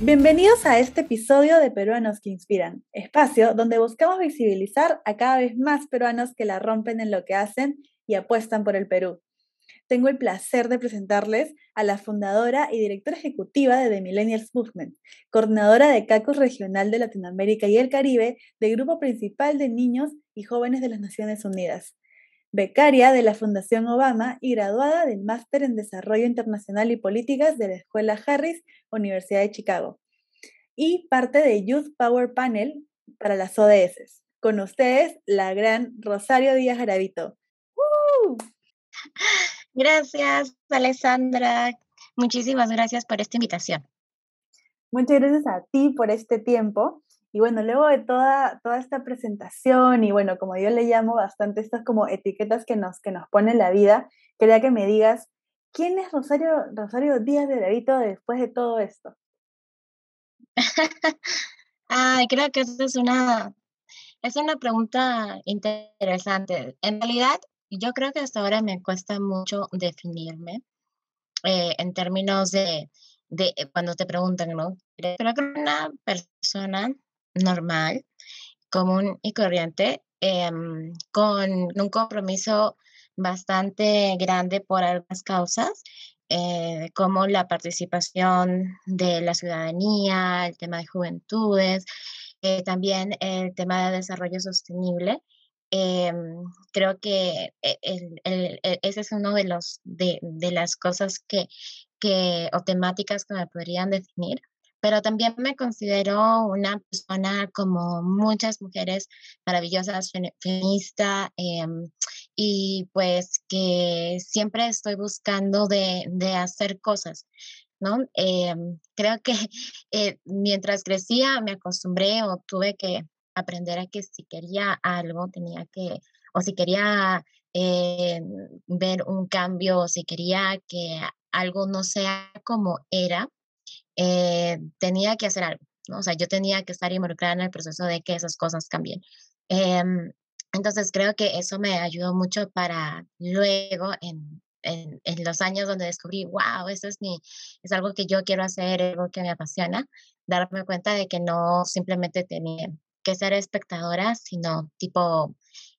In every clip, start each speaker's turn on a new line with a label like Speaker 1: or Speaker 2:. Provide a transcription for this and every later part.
Speaker 1: Bienvenidos a este episodio de Peruanos que Inspiran, espacio donde buscamos visibilizar a cada vez más peruanos que la rompen en lo que hacen y apuestan por el Perú. Tengo el placer de presentarles a la fundadora y directora ejecutiva de The Millennials Movement, coordinadora de CACUS Regional de Latinoamérica y el Caribe del Grupo Principal de Niños y Jóvenes de las Naciones Unidas becaria de la Fundación Obama y graduada del Máster en Desarrollo Internacional y Políticas de la Escuela Harris, Universidad de Chicago, y parte de Youth Power Panel para las ODS. Con ustedes, la gran Rosario Díaz Garavito.
Speaker 2: Gracias, Alessandra. Muchísimas gracias por esta invitación.
Speaker 1: Muchas gracias a ti por este tiempo. Y bueno, luego de toda, toda esta presentación y bueno, como yo le llamo bastante estas como etiquetas que nos, que nos pone la vida, quería que me digas, ¿quién es Rosario, Rosario Díaz de Levito después de todo esto?
Speaker 2: Ay, creo que esa es una, es una pregunta interesante. En realidad, yo creo que hasta ahora me cuesta mucho definirme eh, en términos de, de cuando te preguntan, ¿no? Pero que una persona normal, común y corriente, em, con un compromiso bastante grande por algunas causas, eh, como la participación de la ciudadanía, el tema de juventudes, eh, también el tema de desarrollo sostenible. Em, creo que e, ese es uno de los de, las cosas que, que o temáticas que me podrían definir pero también me considero una persona como muchas mujeres maravillosas, feminista, em, y pues que siempre estoy buscando de, hacer cosas. ¿no? Em, creo que eh, mientras crecía me acostumbré o tuve que aprender a que si quería algo tenía que, o si quería eh, ver un cambio, o si quería que algo no sea como era, eh, tenía que hacer algo, ¿no? O sea, yo tenía que estar involucrada en el proceso de que esas cosas cambien. Em, entonces creo que eso me ayudó mucho para luego en, en, en, los años donde descubrí, wow, eso es, mi, es algo que yo quiero hacer, algo que me apasiona, darme cuenta de que no simplemente tenía que ser espectadora, sino tipo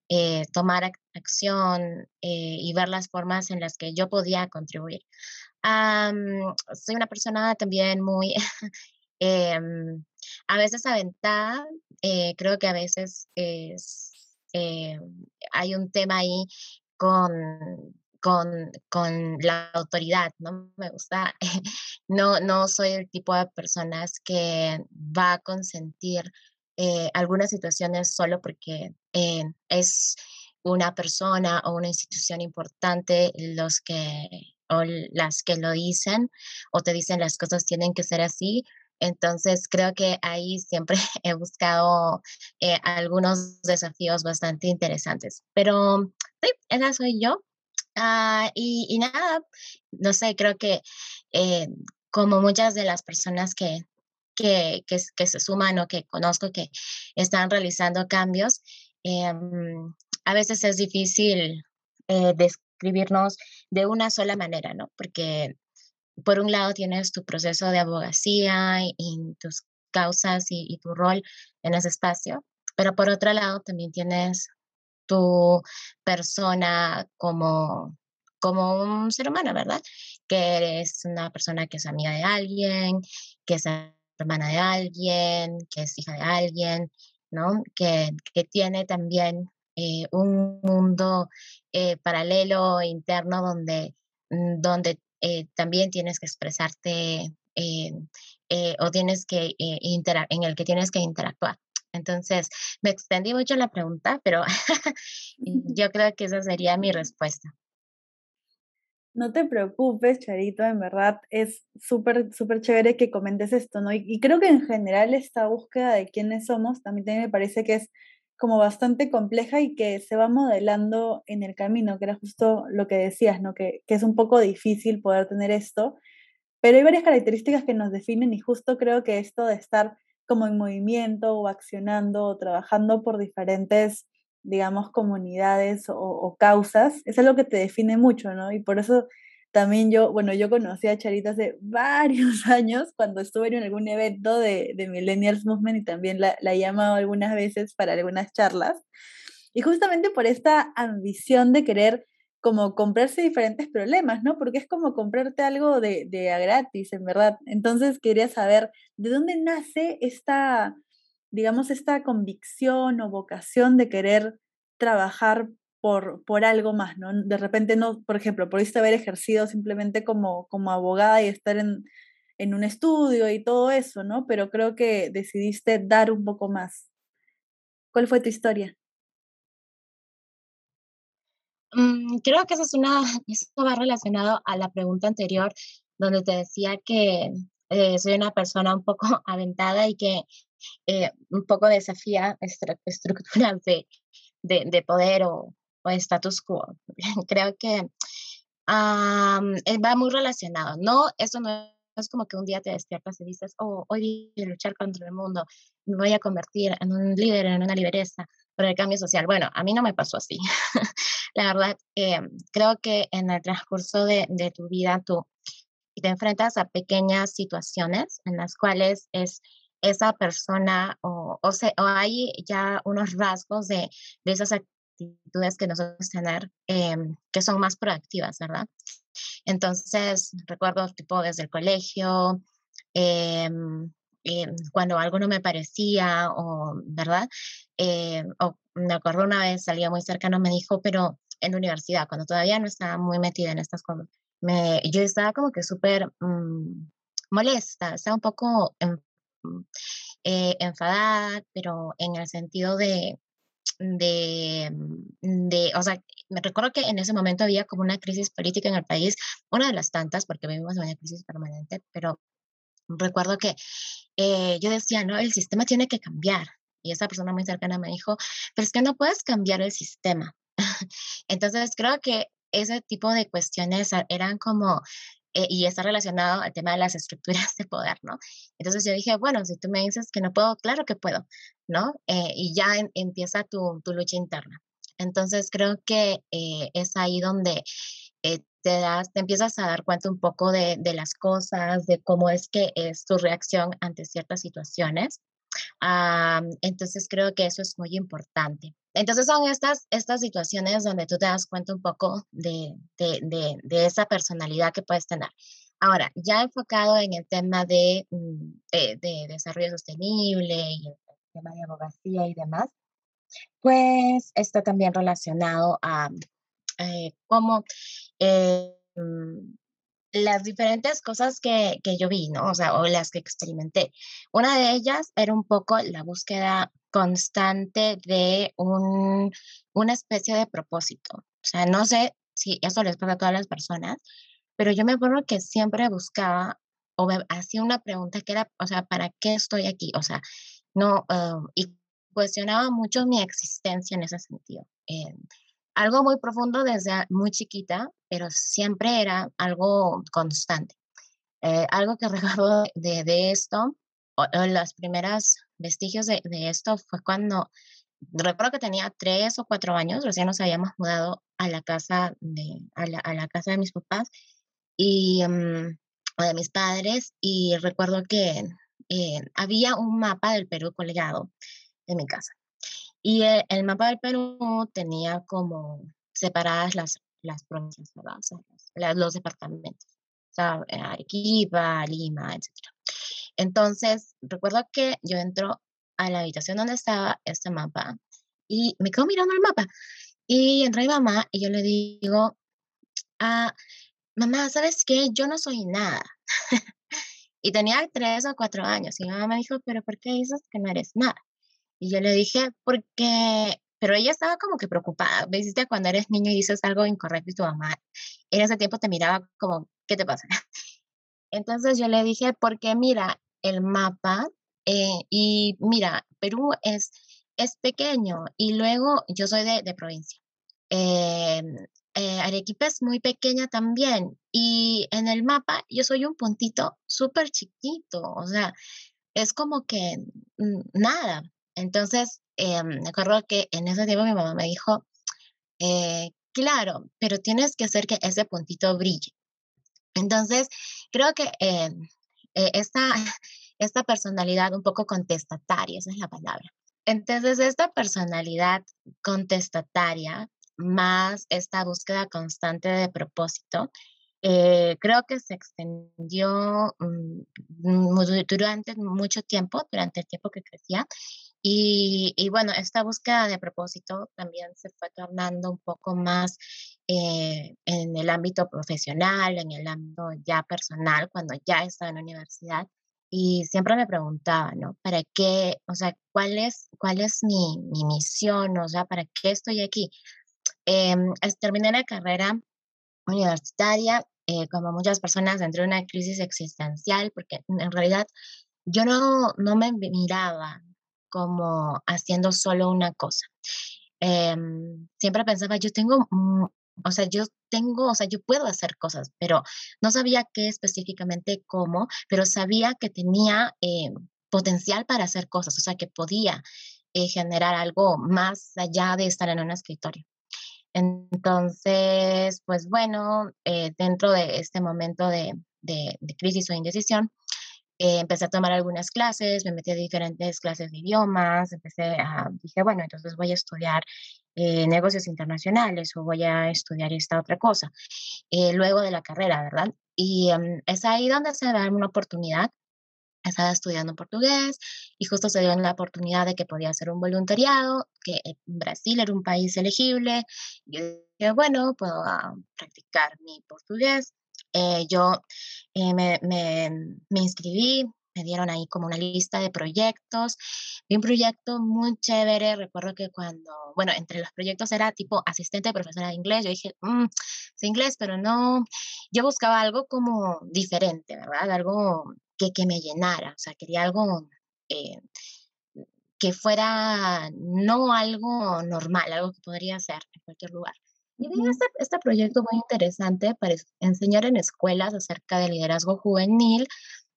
Speaker 2: eh, tomar acción eh, y ver las formas en las que yo podía contribuir soy una persona también muy, em, a veces aventada, eh, creo que a veces es, eh, hay un tema ahí con, con, con, la autoridad, ¿no? Me gusta, no, no soy el tipo de personas que va a consentir eh, algunas situaciones solo porque es una persona o una institución importante los que o las que lo dicen o te dicen las cosas tienen que ser así. Entonces creo que ahí siempre he buscado eh, algunos desafíos bastante interesantes. Pero sí, esa soy yo. Ah, y, nada, no sé, creo que eh, como muchas de las personas que, que, que, se suman o que conozco que están realizando cambios, em, a veces es difícil eh, escribirnos de una sola manera, ¿no? Porque por un lado tienes tu proceso de abogacía y, tus causas y, tu rol en ese espacio, pero por otro lado también tienes tu persona como, como un ser humano, ¿verdad? Que eres una persona que es amiga de alguien, que es hermana de alguien, que es hija de alguien, ¿no? Que, que tiene también eh, un mundo eh, paralelo interno donde, mm, donde eh, también tienes que expresarte o tienes que en el que tienes que interactuar. Entonces, me extendí mucho la pregunta, pero yo creo que esa sería mi respuesta.
Speaker 1: No te preocupes, Charito, en verdad es súper, súper chévere que comentes esto, ¿no? Y, y, creo que en general esta búsqueda de quiénes somos también me parece que es como bastante compleja y que se va modelando en el camino, que era justo lo que decías, ¿no? Que, que, es un poco difícil poder tener esto, pero hay varias características que nos definen y justo creo que esto de estar como en movimiento o accionando o trabajando por diferentes, digamos, comunidades o, o causas, es algo que te define mucho, ¿no? Y por eso también yo, bueno, yo conocí a Charita hace varios años cuando estuve en algún evento de, de Millennials Movement y también la, la he llamado algunas veces para algunas charlas. Y justamente por esta ambición de querer como comprarse diferentes problemas, ¿no? Porque es como comprarte algo de, de a gratis, en verdad. Entonces quería saber de dónde nace esta, digamos, esta convicción o vocación de querer trabajar por, por algo más, ¿no? De repente no, por ejemplo, pudiste haber ejercido simplemente como, como abogada y estar en, en un estudio y todo eso, ¿no? Pero creo que decidiste dar un poco más. ¿Cuál fue tu historia?
Speaker 2: Mm, creo que eso es una, eso va relacionado a la pregunta anterior, donde te decía que eh, soy una persona un poco aventada y que eh, un poco desafía estructuras de, de, de, poder o, o status quo. Creo que eh, va muy relacionado. No, eso no es como que un día te despiertas y dices, oh, hoy voy a luchar contra el mundo, me voy a convertir en un líder, en una lideresa por el cambio social. Bueno, a mí no me pasó así. La verdad, eh, creo que en el transcurso de, de tu vida tú te enfrentas a pequeñas situaciones en las cuales es esa persona o, o, se, o hay ya unos rasgos de, de esas actitudes que nosotros tener eh, que son más proactivas, ¿verdad? Entonces, recuerdo tipo desde el colegio, eh, eh, cuando algo no me parecía, o, ¿verdad? Eh, o me acuerdo una vez, salía muy cercano, me dijo, pero en la universidad, cuando todavía no estaba muy metida en estas cosas, me, yo estaba como que súper mmm, molesta, estaba un poco en, eh, enfadada, pero en el sentido de, de, de, o sea, me recuerdo que en ese momento había como una crisis política en el país, una de las tantas, porque vivimos en una crisis permanente, pero recuerdo que eh, yo decía, no, el sistema tiene que cambiar. Y esa persona muy cercana me dijo, pero es que no puedes cambiar el sistema. Entonces creo que ese tipo de cuestiones eran como, eh, y está relacionado al tema de las estructuras de poder, ¿no? Entonces yo dije, bueno, si tú me dices que no puedo, claro que puedo, ¿no? Eh, y ya empieza tu, tu, lucha interna. Entonces creo que es ahí donde te, das, te empiezas a dar cuenta un poco de, de, las cosas, de cómo es que es tu reacción ante ciertas situaciones. Ah, entonces creo que eso es muy importante. Entonces son estas, estas situaciones donde tú te das cuenta un poco de, de, de, de esa personalidad que puedes tener. Ahora, ya enfocado en el tema de, mm, de, desarrollo sostenible y el tema de abogacía y demás, pues está también relacionado a eh, cómo eh, las diferentes cosas que, que, yo vi, ¿no? O sea, o las que experimenté. Una de ellas era un poco la búsqueda constante de un, una especie de propósito. O sea, no sé si eso les pasa a todas las personas, pero yo me acuerdo que siempre buscaba o hacía una pregunta que era, o sea, ¿para qué estoy aquí? O sea, no, uh, y cuestionaba mucho mi existencia en ese sentido. Algo muy profundo desde muy chiquita, pero siempre era algo constante. Eh, algo que recuerdo de, esto, o, o los primeros vestigios de, esto fue cuando, recuerdo que tenía tres o cuatro años, recién nos habíamos mudado a la casa de, a la, a la casa de mis papás y um, de mis padres, y recuerdo que eh, había un mapa del Perú colgado en mi casa. Y el, el, mapa del Perú tenía como separadas las, las provincias, los, departamentos, o sea, Arequipa, Lima, etc. Entonces, recuerdo que yo entro a la habitación donde estaba este mapa y me quedo mirando el mapa. Y entra mi mamá y yo le digo, ah, mamá, ¿sabes qué? Yo no soy nada. y tenía tres o cuatro años y mi mamá me dijo, pero ¿por qué dices que no eres nada? Y yo le dije, porque, pero ella estaba como que preocupada. ¿Viste cuando eres niño y dices algo incorrecto y tu mamá en ese tiempo te miraba como, ¿qué te pasa? Entonces yo le dije, porque mira, el mapa eh, y mira, Perú es, es pequeño y luego yo soy de, de provincia. Eh, eh, Arequipa es muy pequeña también y en el mapa yo soy un puntito súper chiquito, o sea, es como que nada. Entonces, eh, me acuerdo que en ese tiempo mi mamá me dijo, eh, claro, pero tienes que hacer que ese puntito brille. Entonces, creo que eh, eh, esta, esta personalidad un poco contestataria, esa es la palabra. Entonces, esta personalidad contestataria más esta búsqueda constante de propósito, eh, creo que se extendió mm, durante mucho tiempo, durante el tiempo que crecía. Y, y, bueno, esta búsqueda de propósito también se fue tornando un poco más eh, en el ámbito profesional, en el ámbito ya personal, cuando ya estaba en la universidad. Y siempre me preguntaba, ¿no? ¿Para qué? O sea, ¿cuál es, cuál es mi, mi misión? O sea, ¿para qué estoy aquí? Eh, terminé la carrera universitaria, eh, como muchas personas, entré en una crisis existencial porque en realidad yo no, no me miraba como haciendo solo una cosa. Em, siempre pensaba, yo tengo, o sea, yo tengo, o sea, yo puedo hacer cosas, pero no sabía qué específicamente cómo, pero sabía que tenía eh, potencial para hacer cosas, o sea, que podía eh, generar algo más allá de estar en un escritorio. Entonces, pues bueno, eh, dentro de este momento de, crisis o indecisión, eh, empecé a tomar algunas clases, me metí a diferentes clases de idiomas, empecé a, dije, bueno, entonces voy a estudiar eh, negocios internacionales o voy a estudiar esta otra cosa, luego de la carrera, ¿verdad? Y em, es ahí donde se da una oportunidad estaba estudiando portugués y justo se dio la oportunidad de que podía hacer un voluntariado, que Brasil era un país elegible. Yo dije, bueno, puedo ah, practicar mi portugués. Eh, yo eh, me, me, me, inscribí, me dieron ahí como una lista de proyectos. Vi un proyecto muy chévere. Recuerdo que cuando, bueno, entre los proyectos era tipo asistente de profesora de inglés. Yo dije, mmm, es inglés, pero no. Yo buscaba algo como diferente, ¿verdad? Algo que, que me llenara, o sea, quería algo eh, que fuera no algo normal, algo que podría hacer en cualquier lugar. Y vi este, este proyecto muy interesante para enseñar en escuelas acerca del liderazgo juvenil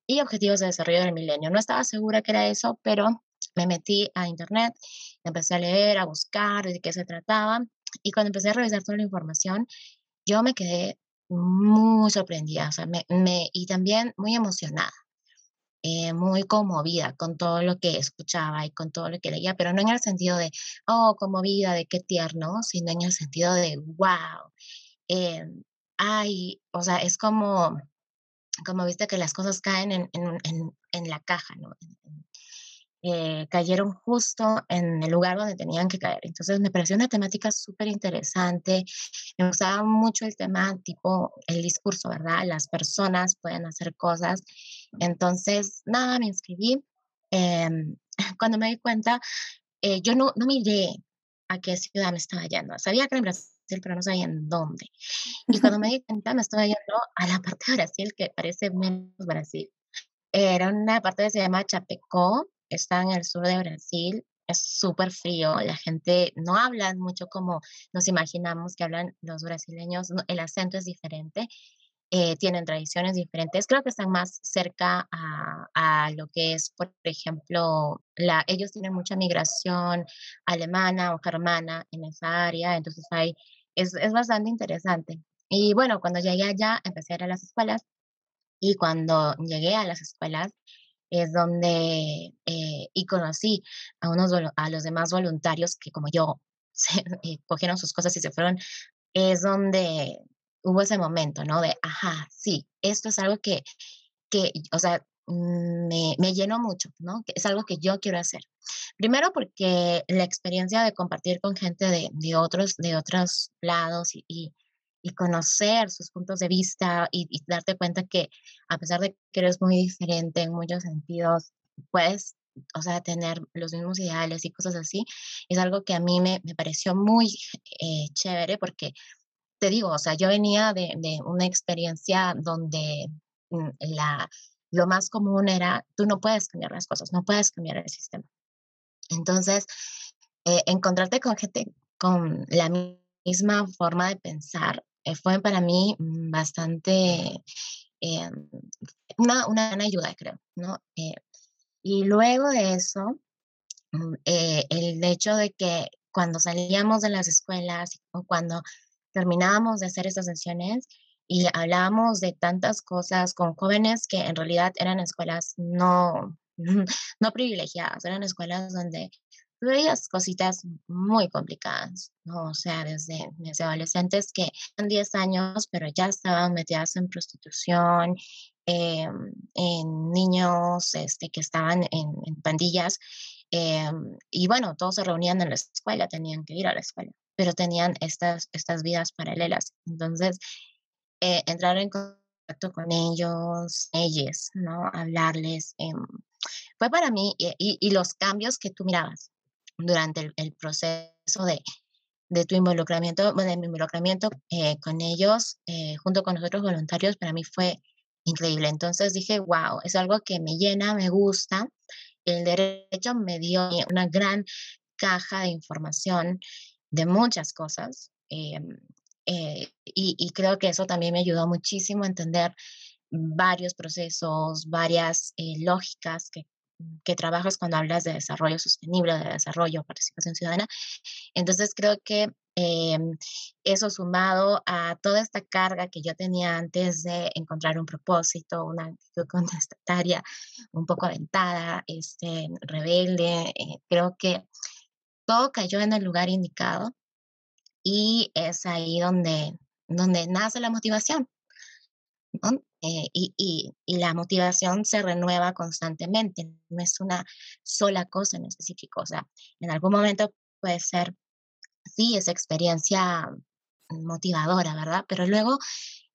Speaker 2: y objetivos de desarrollo del milenio. No estaba segura que era eso, pero me metí a internet, empecé a leer, a buscar de qué se trataba y cuando empecé a revisar toda la información, yo me quedé muy sorprendida o sea, me, y también muy emocionada. Eh, muy conmovida con todo lo que escuchaba y con todo lo que leía, pero no en el sentido de, oh, conmovida, de qué tierno, sino en el sentido de, wow, eh, ay, o sea, es como, como viste que las cosas caen en, en, en la caja, ¿no? Eh, cayeron justo en el lugar donde tenían que caer. Entonces me pareció una temática súper interesante. Me gustaba mucho el tema tipo el discurso, ¿verdad? Las personas pueden hacer cosas. Entonces, nada, me inscribí. Em, cuando me di cuenta, eh, yo no, no miré a qué ciudad me estaba yendo. Sabía que era en Brasil, pero no sabía en dónde. Y cuando me di cuenta, me estaba yendo a la parte de Brasil que parece menos Brasil. Era una parte que se llama Chapecó, está en el sur de Brasil, es súper frío, la gente no habla mucho como nos imaginamos que hablan los brasileños, el acento es diferente, eh, tienen tradiciones diferentes, creo que están más cerca a, a, lo que es, por ejemplo, ellos tienen mucha migración alemana o germana en esa área, entonces hay, es, es bastante interesante. Y bueno, cuando llegué allá, empecé a ir a las escuelas y cuando llegué a las escuelas, es donde, eh, y conocí a, unos, a los demás voluntarios que como yo eh, cogieron sus cosas y se fueron, es donde hubo ese momento, ¿no? De, ajá, sí, esto es algo que, que o sea, me, me llenó mucho, ¿no? Es algo que yo quiero hacer. Primero porque la experiencia de compartir con gente de, de otros, de otros lados y, y conocer sus puntos de vista y, darte cuenta que a pesar de que eres muy diferente en muchos sentidos, puedes, o sea, tener los mismos ideales y cosas así, es algo que a mí me, me pareció muy eh, chévere porque te digo, o sea, yo venía de, de una experiencia donde mm, la, lo más común era, tú no puedes cambiar las cosas, no puedes cambiar el sistema. Entonces, eh, encontrarte con gente con la misma forma de pensar fue para mí mm, bastante eh, una, una, gran ayuda, creo, ¿no? Eh, y luego de eso, mm, el hecho de que cuando salíamos de las escuelas o cuando terminábamos de hacer estas sesiones, y hablábamos de tantas cosas con jóvenes que en realidad eran escuelas no, no privilegiadas, eran escuelas donde veías cositas muy complicadas, ¿no? O sea, desde, desde adolescentes que eran 10 años, pero ya estaban metidas en prostitución, em, en niños este, que estaban en, en pandillas, em, y bueno, todos se reunían en la escuela, tenían que ir a la escuela, pero tenían estas, estas vidas paralelas. Entonces, eh, entrar en contacto con ellos, ellos, ¿no? Hablarles, em, fue para mí, y, los cambios que tú mirabas, durante el, proceso de, de, tu involucramiento, de mi involucramiento eh, con ellos, eh, junto con los otros voluntarios, para mí fue increíble. Entonces dije, wow, es algo que me llena, me gusta. El derecho me dio una gran caja de información de muchas cosas. Em, eh, y, y, creo que eso también me ayudó muchísimo a entender varios procesos, varias lógicas que que trabajas cuando hablas de desarrollo sostenible, de desarrollo, participación ciudadana. Entonces creo que em, eso sumado a toda esta carga que yo tenía antes de encontrar un propósito, una actitud contestataria un poco aventada, este, rebelde, eh, creo que todo cayó en el lugar indicado y es ahí donde, donde nace la motivación. Eh, y, la motivación se renueva constantemente, no es una sola cosa en específico, o sea, en algún momento puede ser, sí, esa experiencia motivadora, ¿verdad? Pero luego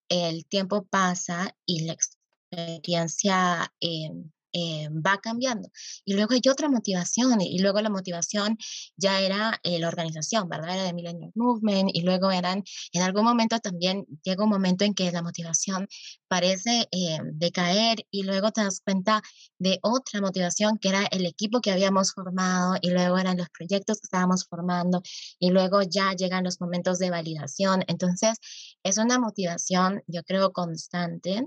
Speaker 2: el tiempo pasa y la experiencia em, eh, va cambiando. Y luego hay otra motivación, y luego la motivación ya era eh, la organización, ¿verdad? Era de Millennial Movement, y luego eran, en algún momento también llega un momento en que la motivación parece eh, decaer, y luego te das cuenta de otra motivación que era el equipo que habíamos formado, y luego eran los proyectos que estábamos formando, y luego ya llegan los momentos de validación. Entonces, es una motivación, yo creo, constante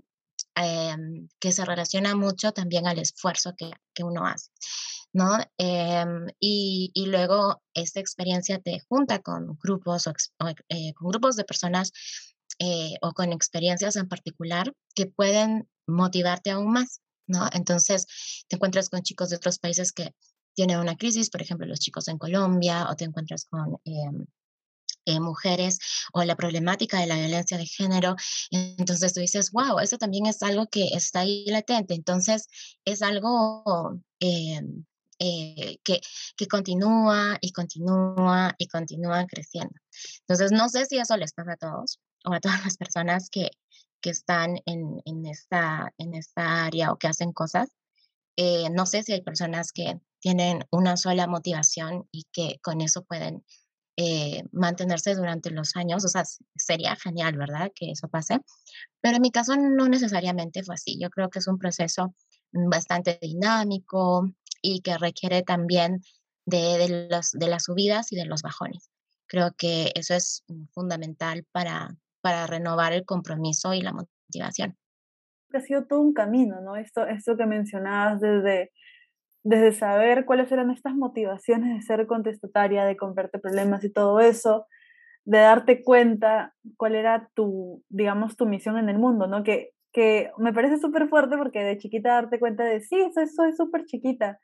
Speaker 2: Em, que se relaciona mucho también al esfuerzo que, que uno hace. ¿no? Em, y, y, luego esta experiencia te junta con grupos, o, eh, con grupos de personas eh, o con experiencias en particular que pueden motivarte aún más, ¿no? Entonces te encuentras con chicos de otros países que tienen una crisis, por ejemplo, los chicos en Colombia, o te encuentras con em, eh, mujeres o la problemática de la violencia de género. Entonces tú dices, wow, eso también es algo que está ahí latente. Entonces es algo eh, eh, que, que continúa y continúa y continúa creciendo. Entonces no sé si eso les pasa a todos o a todas las personas que, que están en, en, esta, en esta área o que hacen cosas. no sé si hay personas que tienen una sola motivación y que con eso pueden eh, mantenerse durante los años. O sea, sería genial, ¿verdad? Que eso pase. Pero en mi caso no necesariamente fue así. Yo creo que es un proceso bastante dinámico y que requiere también de, de, los, de las subidas y de los bajones. Creo que eso es fundamental para, para renovar el compromiso y la motivación.
Speaker 1: Ha sido todo un camino, ¿no? Esto, esto que mencionabas desde desde saber cuáles eran estas motivaciones de ser contestataria, de comprarte problemas y todo eso, de darte cuenta cuál era tu, digamos, tu misión en el mundo, ¿no? Que, que me parece súper fuerte porque de chiquita darte cuenta de, sí, soy súper chiquita,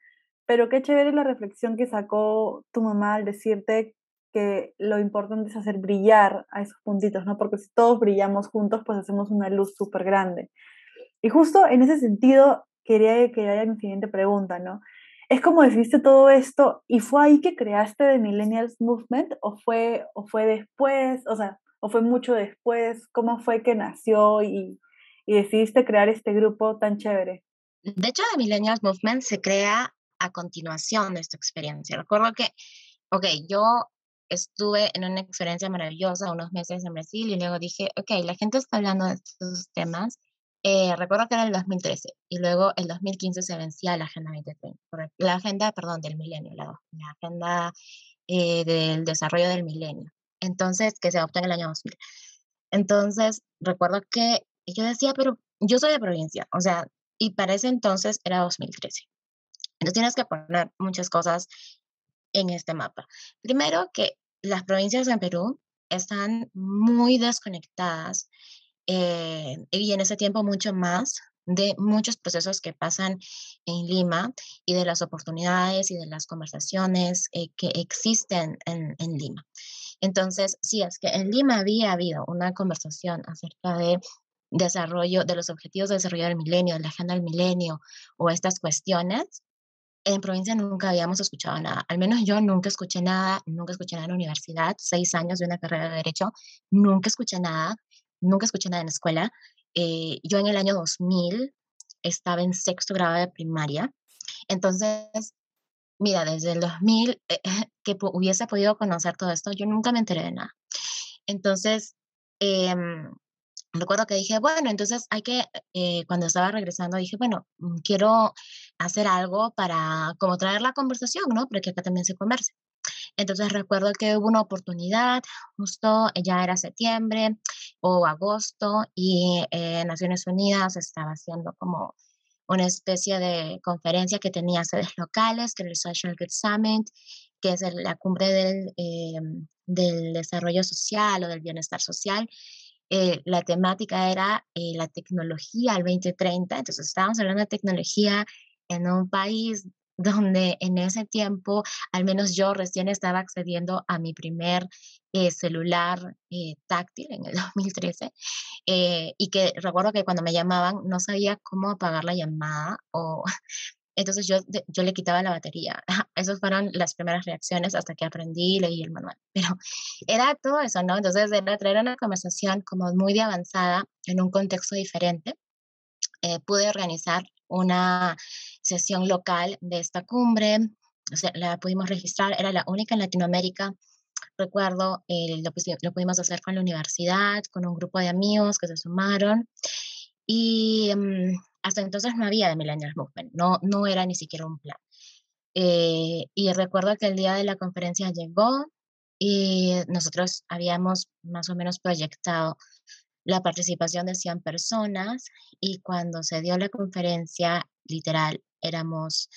Speaker 1: pero qué chévere la reflexión que sacó tu mamá al decirte que lo importante es hacer brillar a esos puntitos, ¿no? Porque si todos brillamos juntos, pues hacemos una luz súper grande. Y justo en ese sentido, quería que haya mi siguiente pregunta, ¿no? Es como decidiste todo esto y fue ahí que creaste The Millennials Movement o fue, o fue después, o sea, o fue mucho después, ¿cómo fue que nació y, y decidiste crear este grupo tan chévere?
Speaker 2: De hecho, The Millennials Movement se crea a continuación de esta experiencia. Recuerdo que, ok, yo estuve en una experiencia maravillosa unos meses en Brasil y luego dije, ok, la gente está hablando de estos temas eh, recuerdo que era el 2013 y luego el 2015 se vencía la Agenda 2030, la agenda, perdón, del milenio, la, agenda eh, del desarrollo del milenio. Entonces, que se adoptó en el año 2000. Entonces, recuerdo que yo decía, pero yo soy de provincia, o sea, y para ese entonces era 2013. Entonces tienes que poner muchas cosas en este mapa. Primero que las provincias en Perú están muy desconectadas eh, y en ese tiempo mucho más de muchos procesos que pasan en Lima y de las oportunidades y de las conversaciones eh, que existen en, en, Lima. Entonces, sí, es que en Lima había habido una conversación acerca de desarrollo, de los objetivos de desarrollo del milenio, de la agenda del milenio o estas cuestiones, en provincia nunca habíamos escuchado nada. Al menos yo nunca escuché nada, nunca escuché nada en la universidad, seis años de una carrera de derecho, nunca escuché nada, nunca escuché nada en la escuela. Eh, yo en el año 2000 estaba en sexto grado de primaria. Entonces, mira, desde el 2000 eh, que hubiese podido conocer todo esto, yo nunca me enteré de nada. Entonces, em, recuerdo que dije, bueno, entonces hay que, eh, cuando estaba regresando, dije, bueno, mm, quiero hacer algo para como traer la conversación, ¿no? Porque acá también se conversa. Entonces recuerdo que hubo una oportunidad, justo ya era septiembre o agosto, y eh, Naciones Unidas estaba haciendo como una especie de conferencia que tenía sedes locales, que era el Social Good Summit, que es la cumbre del, eh, del desarrollo social o del bienestar social. Eh, la temática era eh, la tecnología al 2030, entonces estábamos hablando de tecnología en un país donde en ese tiempo, al menos yo recién estaba accediendo a mi primer eh, celular táctil en el 2013, y que recuerdo que cuando me llamaban no sabía cómo apagar la llamada o entonces yo, yo le quitaba la batería. Esas fueron las primeras reacciones hasta que aprendí y leí el manual. Pero era todo eso, ¿no? Entonces era traer una conversación como muy de avanzada en un contexto diferente. Eh, pude organizar una sesión local de esta cumbre. O sea, la pudimos registrar, era la única en Latinoamérica. Recuerdo, eh, lo, lo pudimos hacer con la universidad, con un grupo de amigos que se sumaron. Y mm, hasta entonces no había de Millennials Movement, no, no era ni siquiera un plan. Eh, y recuerdo que el día de la conferencia llegó y nosotros habíamos más o menos proyectado la participación de 100 personas y cuando se dio la conferencia, literal, éramos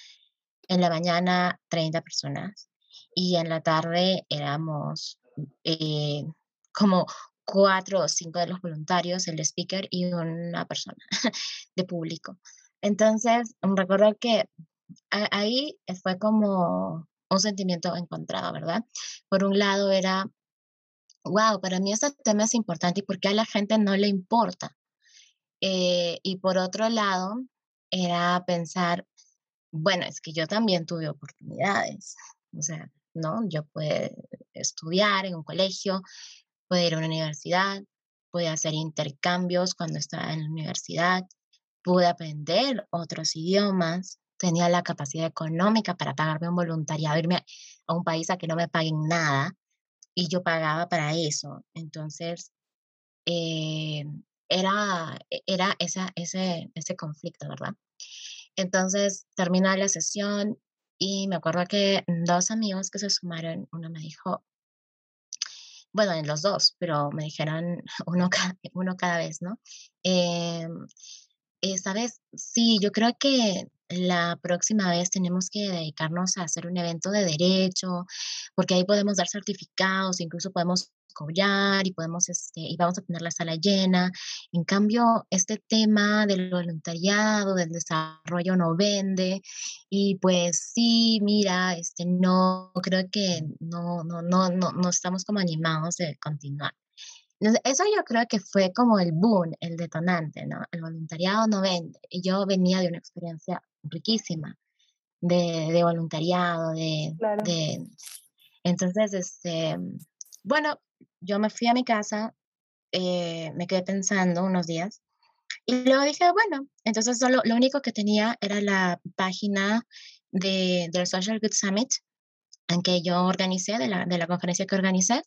Speaker 2: en la mañana 30 personas y en la tarde éramos eh, como cuatro o cinco de los voluntarios, el speaker y una persona de público. Entonces, recuerdo que ahí fue como un sentimiento encontrado, ¿verdad? Por un lado era, wow, para mí este tema es importante y por qué a la gente no le importa. Eh, y por otro lado, era pensar, bueno, es que yo también tuve oportunidades, o sea, ¿no? Yo pude estudiar en un colegio, puede ir a una universidad, puede hacer intercambios cuando estaba en la universidad, pude aprender otros idiomas, tenía la capacidad económica para pagarme un voluntariado, irme a un país a que no me paguen nada y yo pagaba para eso. Entonces, eh, era, era esa, ese, ese conflicto, ¿verdad? Entonces, termina la sesión y me acuerdo que dos amigos que se sumaron, uno me dijo, bueno, en los dos, pero me dijeron uno cada, uno cada vez, ¿no? Eh, ¿Sabes? Sí, yo creo que la próxima vez tenemos que dedicarnos a hacer un evento de derecho, porque ahí podemos dar certificados, incluso podemos cobrar y podemos, este, y vamos a tener la sala llena. En cambio, este tema del voluntariado, del desarrollo no vende y pues sí, mira, este, no, creo que no, no, no, no, no estamos como animados de continuar. Eso yo creo que fue como el boom, el detonante, ¿no? El voluntariado no vende. Y yo venía de una experiencia riquísima de, de voluntariado, de, de, Entonces, este, bueno, yo me fui a mi casa, eh, me quedé pensando unos días y luego dije, bueno, entonces solo, lo único que tenía era la página de, del Social Good Summit en que yo organicé, de la, de la conferencia que organicé.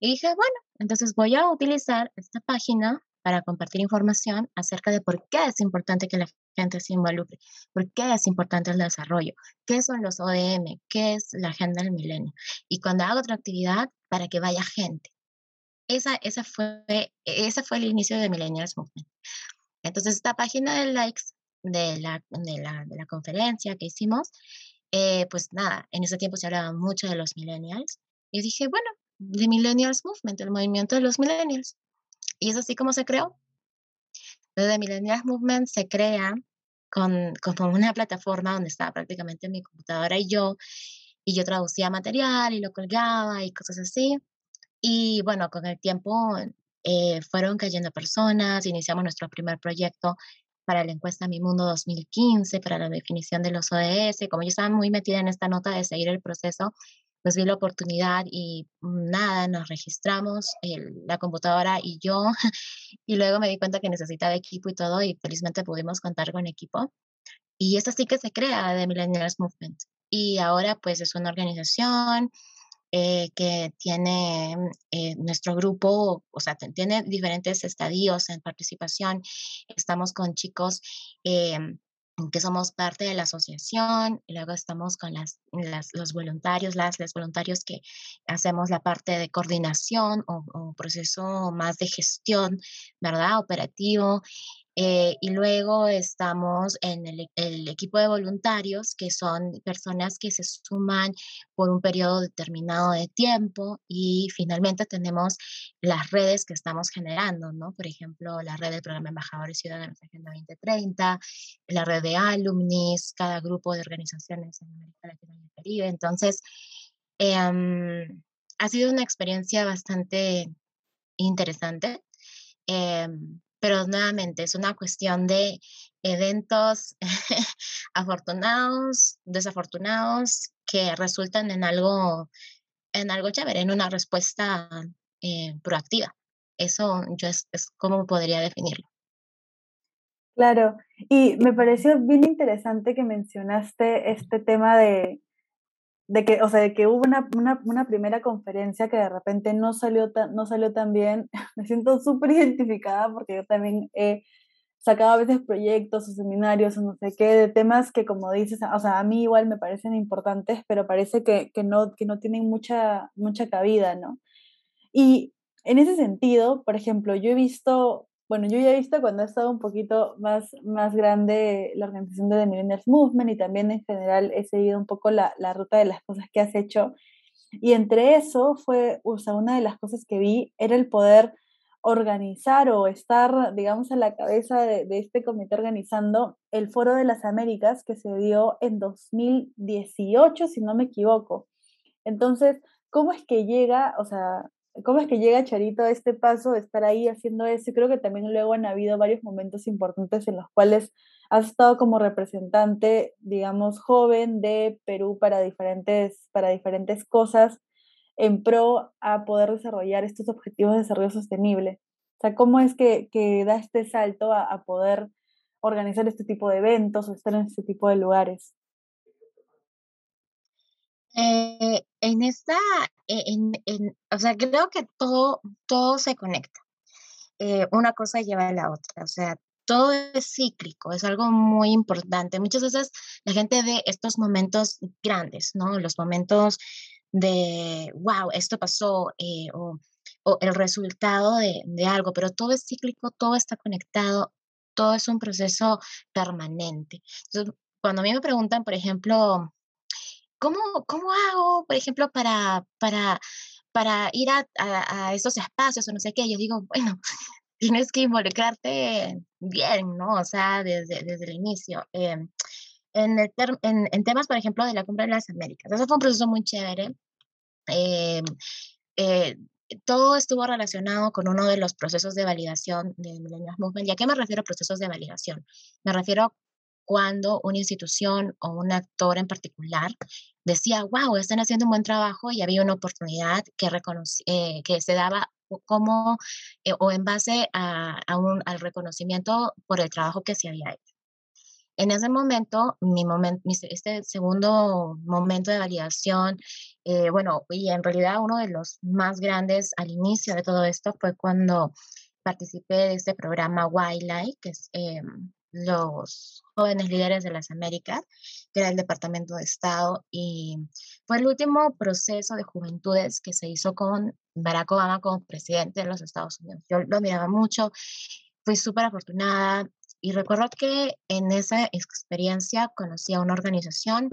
Speaker 2: Y dije, bueno, entonces voy a utilizar esta página para compartir información acerca de por qué es importante que la gente se involucre, por qué es importante el desarrollo, qué son los ODM, qué es la agenda del milenio. Y cuando hago otra actividad, para que vaya gente. Esa, esa fue, ese fue el inicio de Millennials Movement. Entonces, esta página de likes de la, de la, de la conferencia que hicimos, eh, pues nada, en ese tiempo se hablaba mucho de los millennials. Y dije, bueno, de Millennials Movement, el movimiento de los millennials. Y es así como se creó. Desde Millennials Movement se crea con, con una plataforma donde estaba prácticamente mi computadora y yo, y yo traducía material y lo colgaba y cosas así. Y bueno, con el tiempo eh, fueron cayendo personas, iniciamos nuestro primer proyecto para la encuesta Mi Mundo 2015, para la definición de los ODS. Como yo estaba muy metida en esta nota de seguir el proceso, pues vi la oportunidad y nada, nos registramos, la computadora y yo, y luego me di cuenta que necesitaba equipo y todo, y felizmente pudimos contar con equipo. Y esto sí que se crea de Millennials Movement. Y ahora pues es una organización eh, que tiene eh, nuestro grupo, o sea, tiene diferentes estadios en participación. Estamos con chicos em, que somos parte de la asociación, y luego estamos con las, los voluntarios, las, los voluntarios que hacemos la parte de coordinación o, o proceso más de gestión, ¿verdad? Operativo. Eh, y luego estamos en el, el, equipo de voluntarios, que son personas que se suman por un periodo determinado de tiempo y finalmente tenemos las redes que estamos generando, ¿no? Por ejemplo, la red del programa Embajadores Ciudadanos Agenda 2030, la red de alumnis, cada grupo de organizaciones en América Latina y el Caribe. Entonces, eh, ha sido una experiencia bastante interesante. Eh, pero nuevamente es una cuestión de eventos afortunados, desafortunados, que resultan en algo, en algo chévere, en una respuesta eh, proactiva. Eso yo es, es como podría definirlo.
Speaker 1: Claro, y me pareció bien interesante que mencionaste este tema de, de que, o sea, de que hubo una, una, una, primera conferencia que de repente no salió tan, no salió tan bien, me siento súper identificada porque yo también he sacado a veces proyectos o seminarios o no sé qué, de temas que como dices, o sea, a mí igual me parecen importantes, pero parece que, que, no, que no tienen mucha, mucha cabida, ¿no? Y en ese sentido, por ejemplo, yo he visto bueno, yo ya he visto cuando ha estado un poquito más, más grande la organización de The Millennials Movement y también en general he seguido un poco la, la ruta de las cosas que has hecho. Y entre eso fue, o sea, una de las cosas que vi era el poder organizar o estar, digamos, a la cabeza de, de, este comité organizando el Foro de las Américas que se dio en 2018, si no me equivoco. Entonces, ¿cómo es que llega, o sea, ¿Cómo es que llega Charito a este paso de estar ahí haciendo eso? Y creo que también luego han habido varios momentos importantes en los cuales has estado como representante, digamos, joven de Perú para diferentes, para diferentes cosas en pro a poder desarrollar estos objetivos de desarrollo sostenible. O sea, ¿cómo es que, que da este salto a, a poder organizar este tipo de eventos o estar en este tipo de lugares?
Speaker 2: Eh, en esta, e, en, en, o sea, creo que todo, todo se conecta. Eh, una cosa lleva a la otra, o sea, todo es cíclico, es algo muy importante. Muchas veces la gente ve estos momentos grandes, ¿no? Los momentos de, wow, esto pasó, eh, o, o, el resultado de, de algo, pero todo es cíclico, todo está conectado, todo es un proceso permanente. Entonces, cuando a mí me preguntan, por ejemplo, ¿cómo, cómo hago, por ejemplo, para, para, para ir a, a, a estos espacios o no sé qué? Yo digo, bueno, tienes que involucrarte bien, ¿no? O sea, desde, desde el inicio. Eh, en, el en, en, temas, por ejemplo, de la Cumbre de las Américas. Eso fue un proceso muy chévere. Eh, eh, todo estuvo relacionado con uno de los procesos de validación de Millennials Movement. ¿Y a qué me refiero a procesos de validación? Me refiero cuando una institución o un actor en particular decía, wow, están haciendo un buen trabajo y había una oportunidad que, eh, que se daba como eh, o en base a, a un, al reconocimiento por el trabajo que se había hecho. En ese momento, mi momento, este segundo momento de validación, eh, bueno, y en realidad uno de los más grandes al inicio de todo esto fue cuando participé de este programa Wildlife, que es eh, los jóvenes líderes de las Américas, que era el Departamento de Estado, y fue el último proceso de juventudes que se hizo con Barack Obama como presidente de los Estados Unidos. Yo lo miraba mucho, fui súper afortunada y recuerdo que en esa experiencia conocí a una organización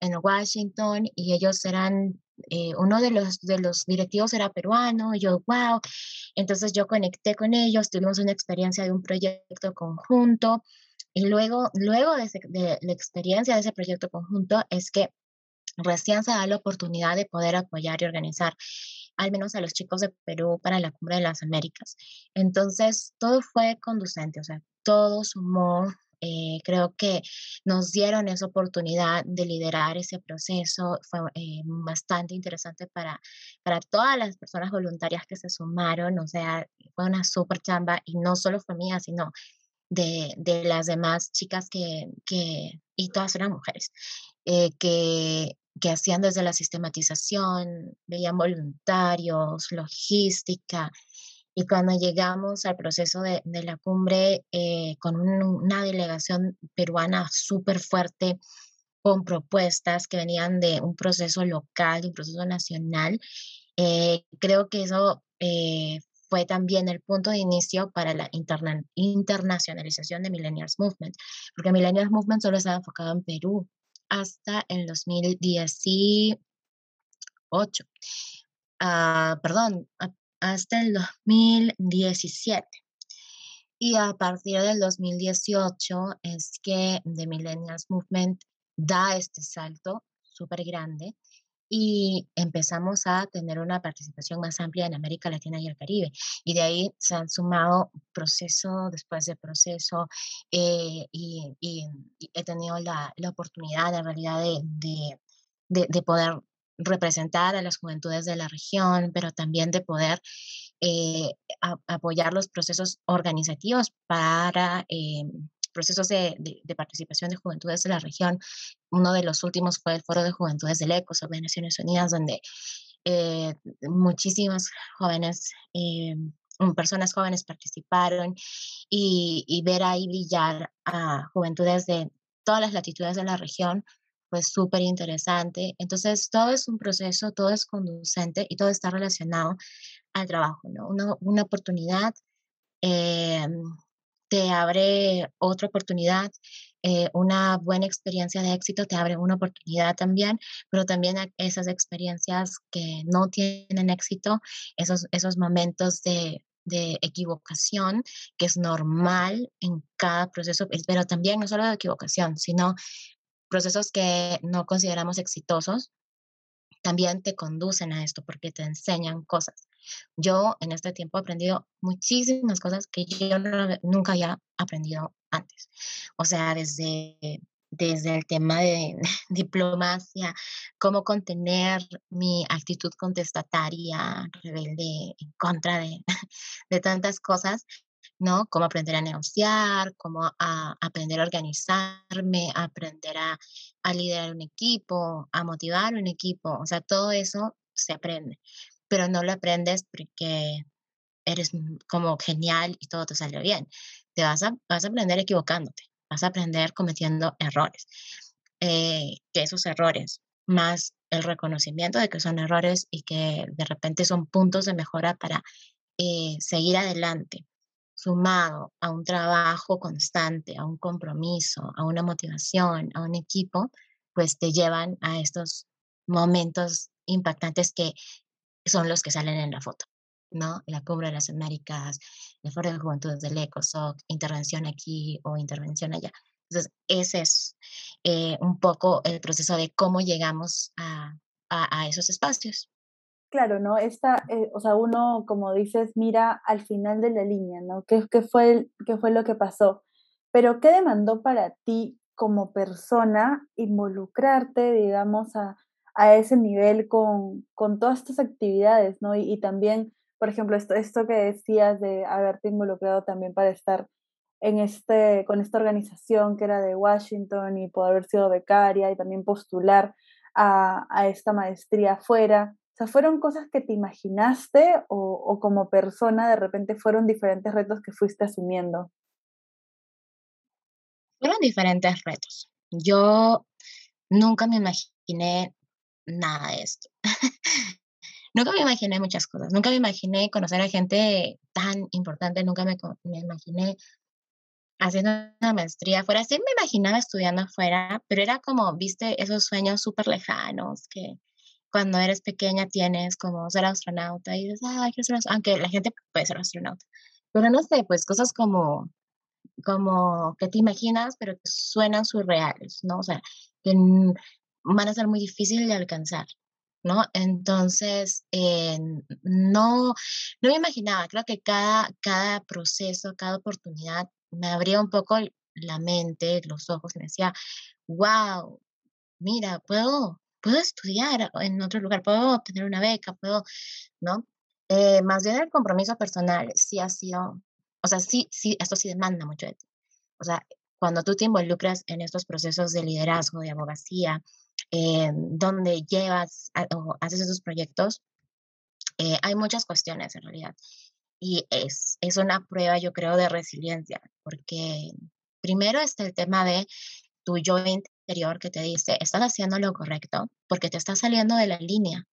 Speaker 2: en Washington y ellos eran eh, uno de los, de los directivos era peruano, y yo, wow, entonces yo conecté con ellos, tuvimos una experiencia de un proyecto conjunto, y luego, luego de, de la experiencia de ese proyecto conjunto es que recién se da la oportunidad de poder apoyar y organizar al menos a los chicos de Perú para la Cumbre de las Américas. Entonces, todo fue conducente, o sea, todo sumó. Eh, creo que nos dieron esa oportunidad de liderar ese proceso. Fue eh, bastante interesante para, para todas las personas voluntarias que se sumaron. O sea, fue una súper chamba y no solo fue mía, sino de, de las demás chicas que, que, y todas eran mujeres, eh, que que hacían desde la sistematización, veían voluntarios, logística. Y cuando llegamos al proceso de, la cumbre eh, con una delegación peruana súper fuerte, con propuestas que venían de un proceso local, de un proceso nacional, eh, creo que eso eh, fue también el punto de inicio para la internacionalización de Millennials Movement, porque Millennials Movement solo estaba enfocado en Perú, hasta el 2018. Ah, perdón, hasta el 2017. Y a partir del 2018 es que The Millennials Movement da este salto súper grande y empezamos a tener una participación más amplia en América Latina y el Caribe. Y de ahí se han sumado proceso después de proceso eh, y, he tenido la, la, oportunidad en realidad de, de, de, poder representar a las juventudes de la región, pero también de poder eh, apoyar los procesos organizativos para eh, procesos de, participación de juventudes de la región. Uno de los últimos fue el Foro de Juventudes del ECO sobre Naciones Unidas, donde eh, muchísimas jóvenes, eh, personas jóvenes participaron y, ver ahí brillar a juventudes de todas las latitudes de la región fue súper interesante. Entonces, todo es un proceso, todo es conducente y todo está relacionado al trabajo, ¿no? Una, una oportunidad eh, te abre otra oportunidad, eh, una buena experiencia de éxito te abre una oportunidad también, pero también esas experiencias que no tienen éxito, esos, esos momentos de, de equivocación, que es normal en cada proceso, pero también no solo de equivocación, sino procesos que no consideramos exitosos, también te conducen a esto porque te enseñan cosas. Yo en este tiempo he aprendido muchísimas cosas que yo nunca había aprendido antes. O sea, desde, desde el tema de diplomacia, cómo contener mi actitud contestataria, rebelde, en contra de, de tantas cosas, ¿no? Cómo aprender a negociar, cómo a, aprender a organizarme, aprender a, a liderar un equipo, a motivar un equipo. O sea, todo eso se aprende pero no lo aprendes porque eres como genial y todo te salió bien. Te vas a, vas a aprender equivocándote, vas a aprender cometiendo errores. Eh, que esos errores, más el reconocimiento de que son errores y que de repente son puntos de mejora para eh, seguir adelante, sumado a un trabajo constante, a un compromiso, a una motivación, a un equipo, pues te llevan a estos momentos impactantes que son los que salen en la foto, ¿no? La Cumbre de las Américas, el Foro de Juventudes del ECOSOC, intervención aquí o intervención allá. Entonces, ese es eh, un poco el proceso de cómo llegamos a, a, esos espacios.
Speaker 1: Claro, ¿no? Esta, eh, o sea, uno, como dices, mira al final de la línea, ¿no? ¿Qué, qué, fue, ¿Qué fue lo que pasó? Pero, ¿qué demandó para ti como persona involucrarte, digamos, a, a ese nivel con, con todas estas actividades, ¿no? Y, también, por ejemplo, esto, esto que decías de haberte involucrado también para estar en este, con esta organización que era de Washington y poder haber sido becaria y también postular a, a esta maestría afuera. O sea, ¿fueron cosas que te imaginaste o, como persona de repente fueron diferentes retos que fuiste asumiendo?
Speaker 2: Fueron diferentes retos. Yo nunca me imaginé nada de esto. nunca me imaginé muchas cosas, nunca me imaginé conocer a gente tan importante, nunca me, me imaginé haciendo una maestría afuera. Sí me imaginaba estudiando afuera, pero era como, viste, esos sueños súper lejanos que cuando eres pequeña tienes como ser astronauta y dices, ay, quiero ser astronauta, aunque la gente puede ser astronauta. Pero no sé, pues cosas como, como que te imaginas, pero que suenan surreales, ¿no? O sea, que van a ser muy difíciles de alcanzar. ¿no? Entonces, eh, no, no me imaginaba, creo que cada, cada proceso, cada oportunidad me abría un poco la mente, los ojos, y me decía, wow, mira, puedo, puedo estudiar en otro lugar, puedo tener una beca, puedo, ¿no? Eh, más bien el compromiso personal sí ha sido, o sea, sí, sí, esto sí demanda mucho de ti. O sea, cuando tú te involucras en estos procesos de liderazgo, de abogacía, eh, donde llevas o haces esos proyectos, eh, hay muchas cuestiones en realidad. Y es, es una prueba, yo creo, de resiliencia, porque primero está el tema de tu yo interior que te dice, estás haciendo lo correcto porque te estás saliendo de la línea.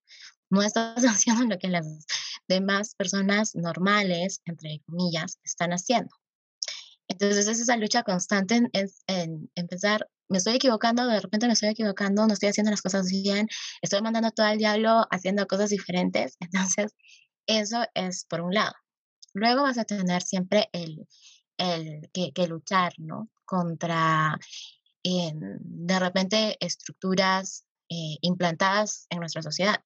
Speaker 2: No estás haciendo lo que las demás personas normales, entre comillas, están haciendo. Entonces es esa lucha constante en, en, empezar, me estoy equivocando, de repente me estoy equivocando, no estoy haciendo las cosas bien, estoy mandando todo al diablo haciendo cosas diferentes. Entonces, eso es por un lado. Luego vas a tener siempre el, el que, que luchar, ¿no? Contra, de repente, estructuras eh, implantadas en nuestra sociedad,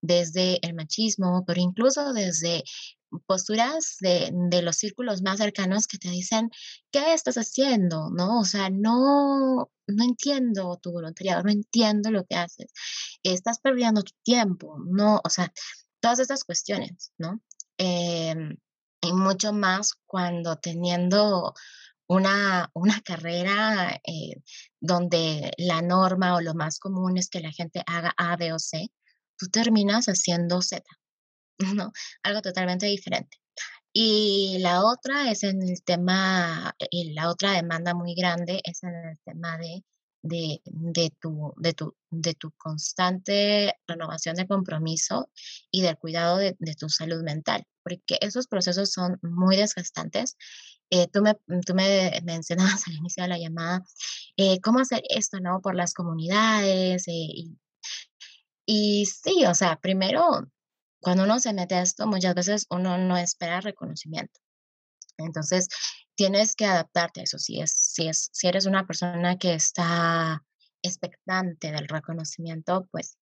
Speaker 2: desde el machismo, pero incluso desde posturas de, de, los círculos más cercanos que te dicen, ¿qué estás haciendo? ¿No? O sea, no, no entiendo tu voluntariado, no entiendo lo que haces, estás perdiendo tu tiempo, ¿no? O sea, todas estas cuestiones, ¿no? Em, y mucho más cuando teniendo una, una carrera eh, donde la norma o lo más común es que la gente haga A, B o C, tú terminas haciendo Z, ¿no? Algo totalmente diferente. Y la otra es en el tema, y la otra demanda muy grande es en el tema de, de, de, tu, de, tu, de tu constante renovación de compromiso y del cuidado de, de tu salud mental, porque esos procesos son muy desgastantes. Eh, tú, me, tú me mencionabas al inicio de la llamada eh, cómo hacer esto, ¿no? Por las comunidades. Eh, y, y sí, o sea, primero cuando uno se mete a esto, muchas veces uno no espera reconocimiento. Entonces, tienes que adaptarte a eso. Si, es, si, es, si eres una persona que está expectante del reconocimiento, pues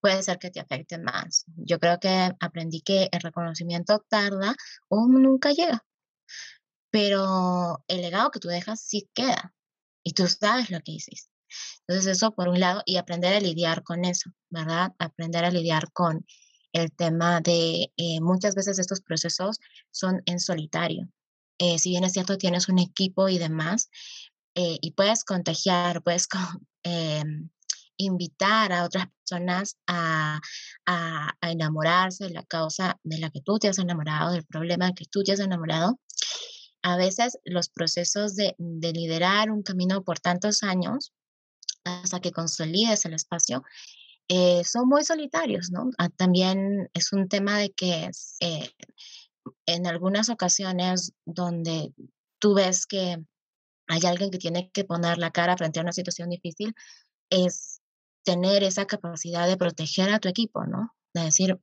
Speaker 2: puede ser que te afecte más. Yo creo que aprendí que el reconocimiento tarda o nunca llega, pero el legado que tú dejas sí queda y tú sabes lo que hiciste. Entonces eso por un lado y aprender a lidiar con eso, ¿verdad? Aprender a lidiar con el tema de eh, muchas veces estos procesos son en solitario. Eh, si bien es cierto, tienes un equipo y demás, eh, y puedes contagiar, puedes em, invitar a otras personas a, a, enamorarse de la causa de la que tú te has enamorado, del problema del que tú te has enamorado. A veces los procesos de, de liderar un camino por tantos años hasta que consolides el espacio eh, son muy solitarios, ¿no? Ah, también es un tema de que eh, en algunas ocasiones donde tú ves que hay alguien que tiene que poner la cara frente a una situación difícil, es tener esa capacidad de proteger a tu equipo, ¿no? De decir,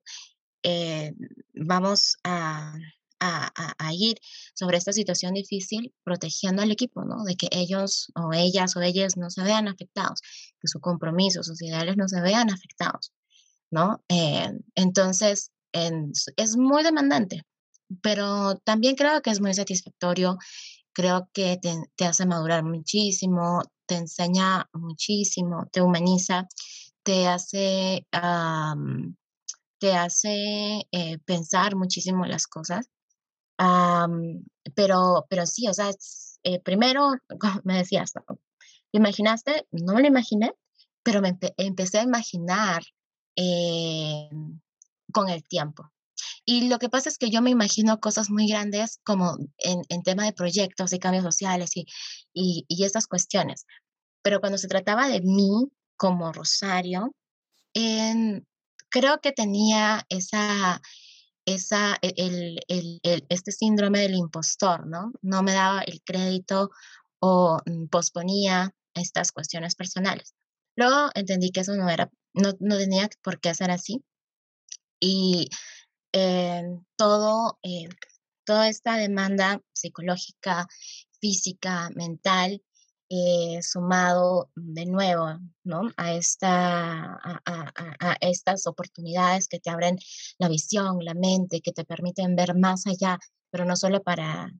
Speaker 2: eh, vamos a, a, ir sobre esta situación difícil protegiendo al equipo, ¿no? De que ellos o ellas o ellas no se vean afectados, que su compromiso, sus ideales no se vean afectados, ¿no? Eh, entonces, es muy demandante, pero también creo que es muy satisfactorio, creo que te, hace madurar muchísimo, te enseña muchísimo, te humaniza, te hace... te hace eh, pensar muchísimo las cosas pero, pero sí, o sea, eh, primero, me decías, ¿no? imaginaste? No me lo imaginé, pero me empecé a imaginar eh, con el tiempo. Y lo que pasa es que yo me imagino cosas muy grandes como en, en tema de proyectos y cambios sociales y, y, y estas cuestiones. Pero cuando se trataba de mí como Rosario, en, creo que tenía esa, esa, e, el, el, el, este síndrome del impostor, ¿no? No me daba el crédito o mm, posponía estas cuestiones personales. Luego entendí que eso no era, no, no tenía por qué ser así. Y eh, todo, eh, toda esta demanda psicológica, física, mental, eh, sumado de nuevo ¿no? a, esta, a, a, estas oportunidades que te abren la visión, la mente, que te permiten ver más allá, pero no solo para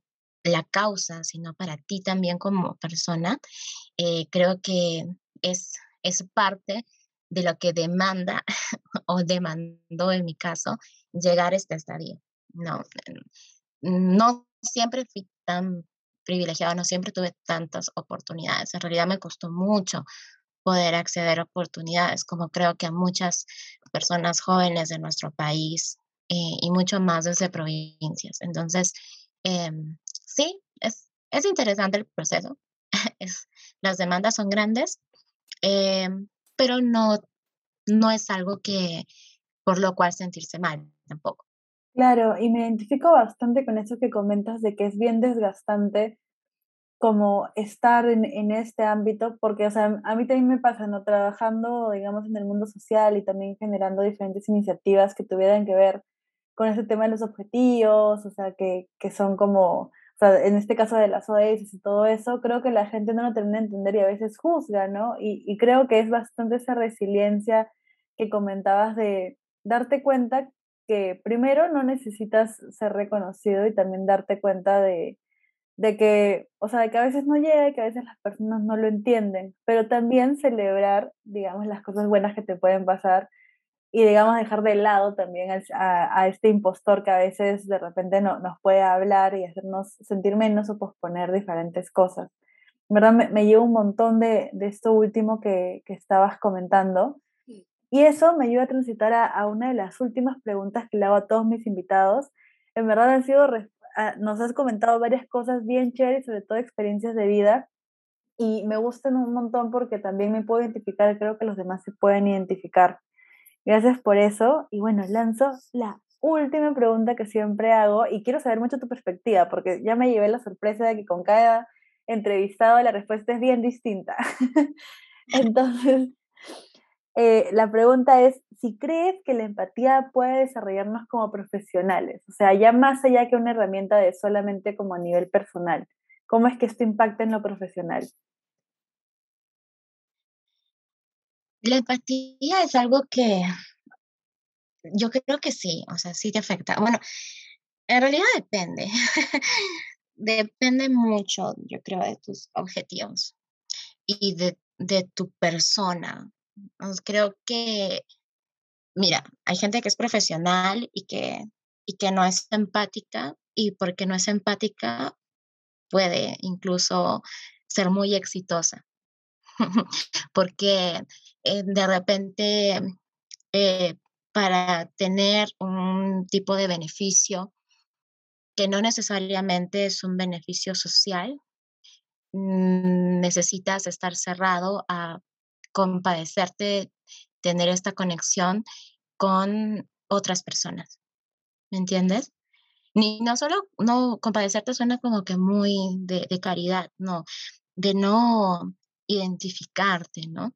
Speaker 2: la causa, sino para ti también como persona, eh, creo que es, es parte de lo que demanda o demandó en mi caso llegar a este estadio. No, no siempre fui tan privilegiada, no siempre tuve tantas oportunidades. En realidad me costó mucho poder acceder a oportunidades, como creo que a muchas personas jóvenes de nuestro país eh, y mucho más desde provincias. Entonces, em, sí, es, es interesante el proceso. es, las demandas son grandes, em, pero no, no es algo que por lo cual sentirse mal tampoco.
Speaker 1: Claro, y me identifico bastante con eso que comentas de que es bien desgastante como estar en, en, este ámbito, porque, o sea, a mí también me pasa, ¿no? Trabajando, digamos, en el mundo social y también generando diferentes iniciativas que tuvieran que ver con ese tema de los objetivos, o sea, que, que son como, o sea, en este caso de las ODS y todo eso, creo que la gente no lo termina de entender y a veces juzga, ¿no? Y, y creo que es bastante esa resiliencia que comentabas de darte cuenta que primero no necesitas ser reconocido y también darte cuenta de, de que, o sea, que a veces no llega y que a veces las personas no lo entienden, pero también celebrar, digamos, las cosas buenas que te pueden pasar y, digamos, dejar de lado también a, este impostor que a veces de repente no, nos puede hablar y hacernos sentir menos o posponer diferentes cosas. Verdad me, me llevo un montón de, de esto último que, que estabas comentando y eso me ayuda a transitar a, una de las últimas preguntas que le hago a todos mis invitados. En verdad han sido, ah, nos has comentado varias cosas bien chéveres, sobre todo experiencias de vida, y me gustan un montón porque también me puedo identificar, creo que los demás se pueden identificar. Gracias por eso. Y bueno, lanzo la última pregunta que siempre hago y quiero saber mucho tu perspectiva porque ya me llevé la sorpresa de que con cada entrevistado la respuesta es bien distinta. Entonces, eh, la pregunta es si crees que la empatía puede desarrollarnos como profesionales, o sea, ya más allá que una herramienta de solamente como a nivel personal. ¿Cómo es que esto impacta en lo profesional?
Speaker 2: La empatía es algo que yo creo que sí, o sea, sí te afecta. Bueno, en realidad depende. depende mucho, yo creo, de tus objetivos y de, de tu persona. Creo que, mira, hay gente que es profesional y que, y que no es empática y porque no es empática puede incluso ser muy exitosa. porque eh, de repente eh, para tener un tipo de beneficio que no necesariamente es un beneficio social, mm, necesitas estar cerrado a compadecerte, tener esta conexión con otras personas. ¿Me entiendes? Ni no solo no compadecerte suena como que muy de, caridad, no, de no identificarte, ¿no?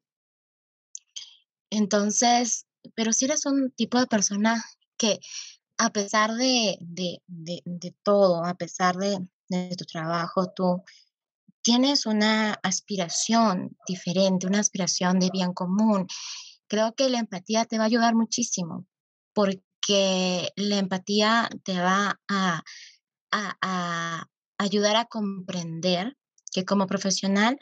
Speaker 2: Entonces, pero si eres un tipo de persona que a pesar de, de, de, de todo, a pesar de, tu trabajo, tú tienes una aspiración diferente, una aspiración de bien común, creo que la empatía te va a ayudar muchísimo, porque la empatía te va a, ayudar a comprender que como profesional,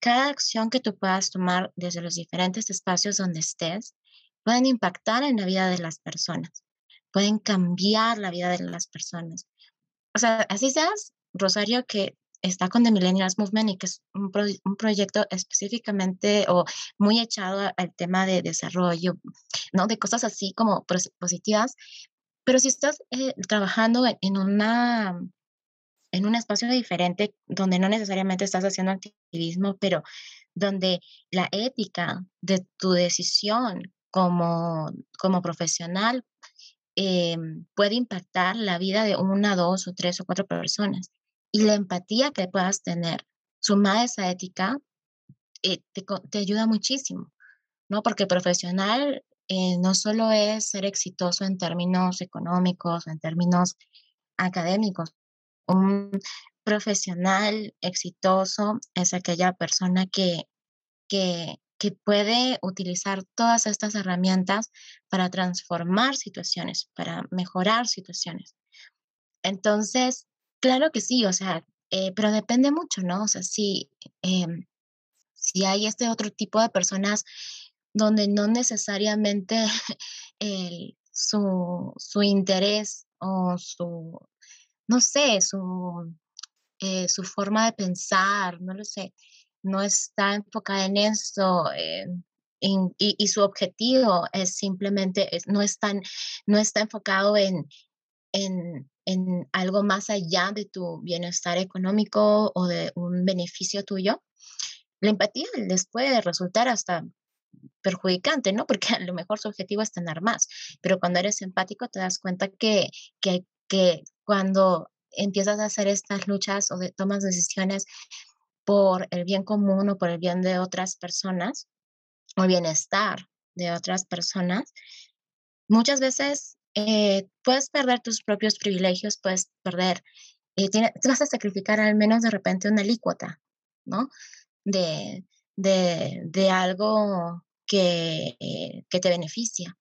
Speaker 2: cada acción que tú puedas tomar desde los diferentes espacios donde estés pueden impactar en la vida de las personas, pueden cambiar la vida de las personas. O sea, así seas, Rosario, que está con The Millennials Movement y que es un, un proyecto específicamente o muy echado al tema de desarrollo, ¿no? De cosas así como positivas. Pero si estás eh, trabajando en, una en un espacio diferente donde no necesariamente estás haciendo activismo, pero donde la ética de tu decisión como, como profesional eh, puede impactar la vida de una, dos o tres o cuatro personas y la empatía que puedas tener, sumada a esa ética, eh, te, te, ayuda muchísimo, ¿no? Porque profesional eh, no solo es ser exitoso en términos económicos, en términos académicos. Un profesional exitoso es aquella persona que, que, que puede utilizar todas estas herramientas para transformar situaciones, para mejorar situaciones. Entonces, claro que sí, o sea, eh, pero depende mucho, ¿no? O sea, si, em, si hay este otro tipo de personas donde no necesariamente su, su, interés o su, no sé, su, eh, su forma de pensar, no lo sé, no está enfocada en eso. Eh, y, su objetivo es simplemente, no, no está enfocado en, en, en, algo más allá de tu bienestar económico o de un beneficio tuyo, la empatía les puede resultar hasta perjudicante, ¿no? Porque a lo mejor su objetivo es tener más, pero cuando eres empático te das cuenta que, que, que cuando empiezas a hacer estas luchas o de, tomas decisiones por el bien común o por el bien de otras personas o bienestar de otras personas, muchas veces eh, puedes perder tus propios privilegios, puedes perder, eh, te vas a sacrificar al menos de repente una alícuota, ¿no? De, de, de algo que, eh, que, te beneficia,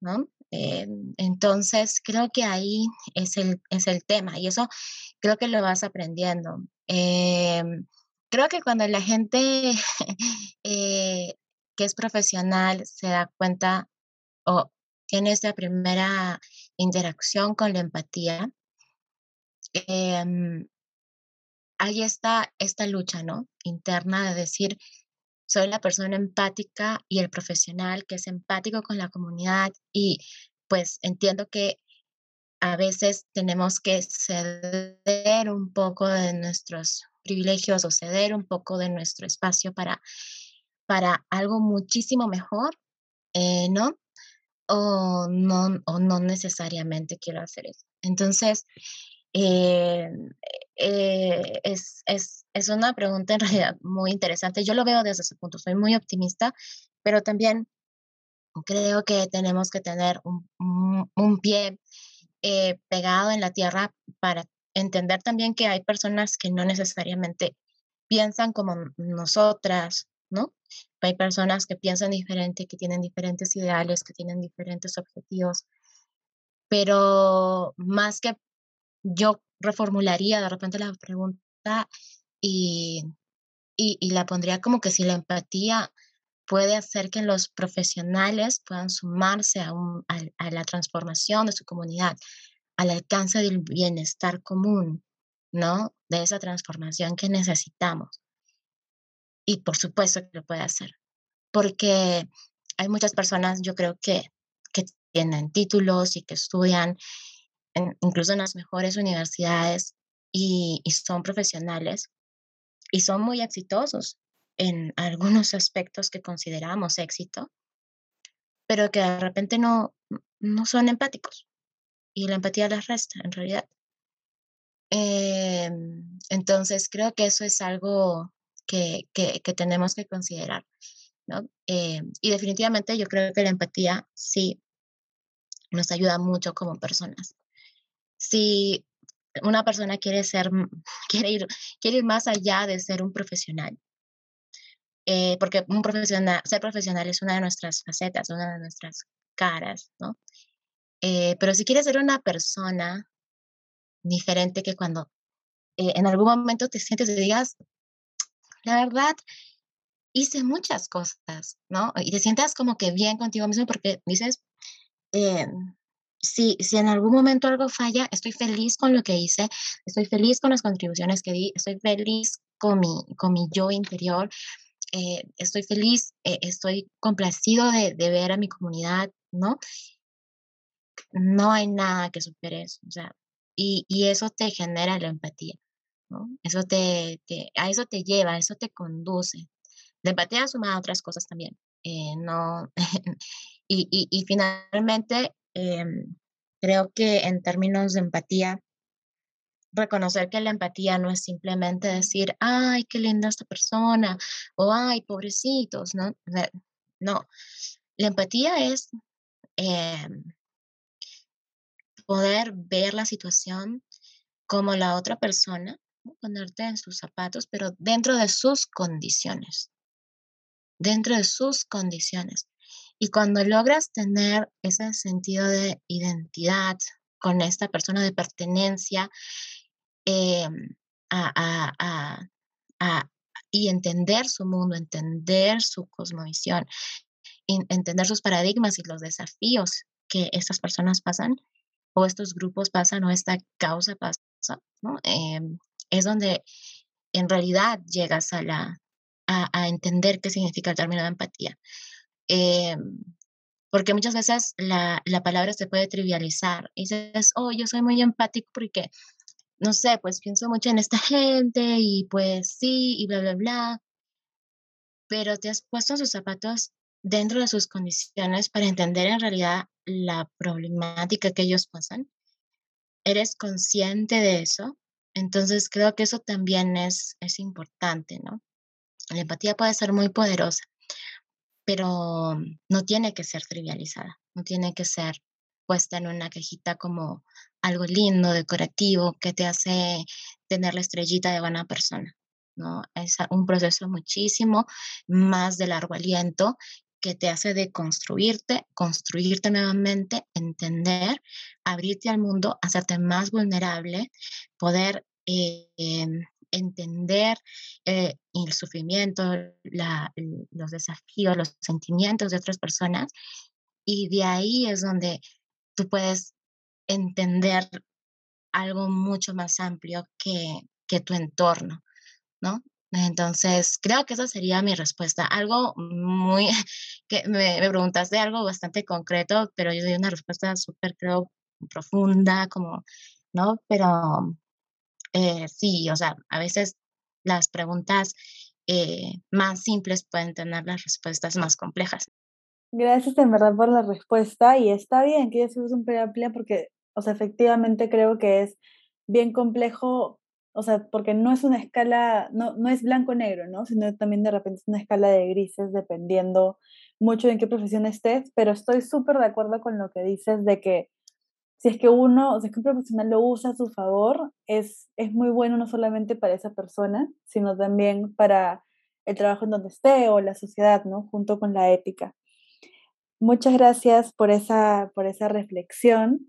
Speaker 2: ¿no? entonces, creo que ahí es el, es el tema y eso creo que lo vas aprendiendo. creo que cuando la gente que es profesional se da cuenta o tiene esta primera interacción con la empatía, eh, ahí está esta lucha, ¿no? Interna de decir, soy la persona empática y el profesional que es empático con la comunidad y pues entiendo que a veces tenemos que ceder un poco de nuestros privilegios o ceder un poco de nuestro espacio para, para algo muchísimo mejor, eh, ¿no? O no, o no necesariamente quiero hacer eso. Entonces, eh, eh, es, es, es, una pregunta en realidad muy interesante. Yo lo veo desde ese punto, soy muy optimista, pero también creo que tenemos que tener un, un, pie eh, pegado en la tierra para entender también que hay personas que no necesariamente piensan como nosotras, ¿no? Hay personas que piensan diferente, que tienen diferentes ideales, que tienen diferentes objetivos, pero más que yo reformularía de repente la pregunta y, y, la pondría como que si la empatía puede hacer que los profesionales puedan sumarse a, a, la transformación de su comunidad, al alcance del bienestar común, ¿no? De esa transformación que necesitamos. Y por supuesto que lo puede hacer, porque hay muchas personas, yo creo que, que tienen títulos y que estudian incluso en las mejores universidades y, son profesionales y son muy exitosos en algunos aspectos que consideramos éxito, pero que de repente no, no son empáticos y la empatía les resta en realidad. Eh, entonces creo que eso es algo que, que, tenemos que considerar. ¿no? Eh, y definitivamente yo creo que la empatía sí nos ayuda mucho como personas. Si una persona quiere ser, quiere ir, quiere ir más allá de ser un profesional, eh, porque un profesional, ser profesional es una de nuestras facetas, una de nuestras caras, ¿no? Eh, pero si quieres ser una persona diferente que cuando en algún momento te sientes y digas, la verdad, hice muchas cosas, ¿no? Y te sientas como que bien contigo mismo porque dices, eh, si, si en algún momento algo falla, estoy feliz con lo que hice, estoy feliz con las contribuciones que di, estoy feliz con mi, con mi yo interior, eh, estoy feliz, eh, estoy complacido de, ver a mi comunidad, ¿no? No hay nada que supere eso, o sea, y, y eso te genera la empatía. Eso te, a eso te lleva, a eso te conduce. La empatía suma a otras cosas también. Eh, no, y, y, finalmente, em, creo que en términos de empatía, reconocer que la empatía no es simplemente decir, ay, qué linda esta persona, o ay, pobrecitos, ¿no? No, la empatía es em, poder ver la situación como la otra persona, ponerte en sus zapatos, pero dentro de sus condiciones, dentro de sus condiciones. Y cuando logras tener ese sentido de identidad con esta persona de pertenencia em, y entender su mundo, entender su cosmovisión, entender sus paradigmas y los desafíos que estas personas pasan o estos grupos pasan o esta causa pasa, em, es donde en realidad llegas a, la, a, entender qué significa el término de empatía. Em, porque muchas veces la, la, palabra se puede trivializar y dices, oh, yo soy muy empático porque, no sé, pues pienso mucho en esta gente y pues sí, y bla, bla, bla. Pero te has puesto sus zapatos dentro de sus condiciones para entender en realidad la problemática que ellos pasan. Eres consciente de eso. Entonces creo que eso también es, es importante, ¿no? La empatía puede ser muy poderosa, pero no tiene que ser trivializada, no tiene que ser puesta en una cajita como algo lindo, decorativo, que te hace tener la estrellita de buena persona. ¿no? Es un proceso muchísimo más de largo aliento que te hace deconstruirte, construirte nuevamente, entender, abrirte al mundo, hacerte más vulnerable, poder eh, em, entender eh, el sufrimiento, los desafíos, los sentimientos de otras personas. Y de ahí es donde tú puedes entender algo mucho más amplio que, que tu entorno, ¿no? Entonces, creo que esa sería mi respuesta. Algo muy, que me, me preguntaste algo bastante concreto, pero yo doy una respuesta súper, creo, profunda, como, ¿no? Pero eh, sí, o sea, a veces las preguntas eh, más simples pueden tener las respuestas más complejas.
Speaker 1: Gracias en verdad por la respuesta y está bien que ya se use un porque, o sea, efectivamente creo que es bien complejo o sea, porque no es una escala, no, no es blanco-negro, ¿no? Sino también de repente es una escala de grises dependiendo mucho de en qué profesión estés, pero estoy súper de acuerdo con lo que dices de que si es que uno, sea, es que un profesional lo usa a su favor, es, es muy bueno no solamente para esa persona, sino también para el trabajo en donde esté o la sociedad, ¿no? Junto con la ética. Muchas gracias por esa, por esa reflexión.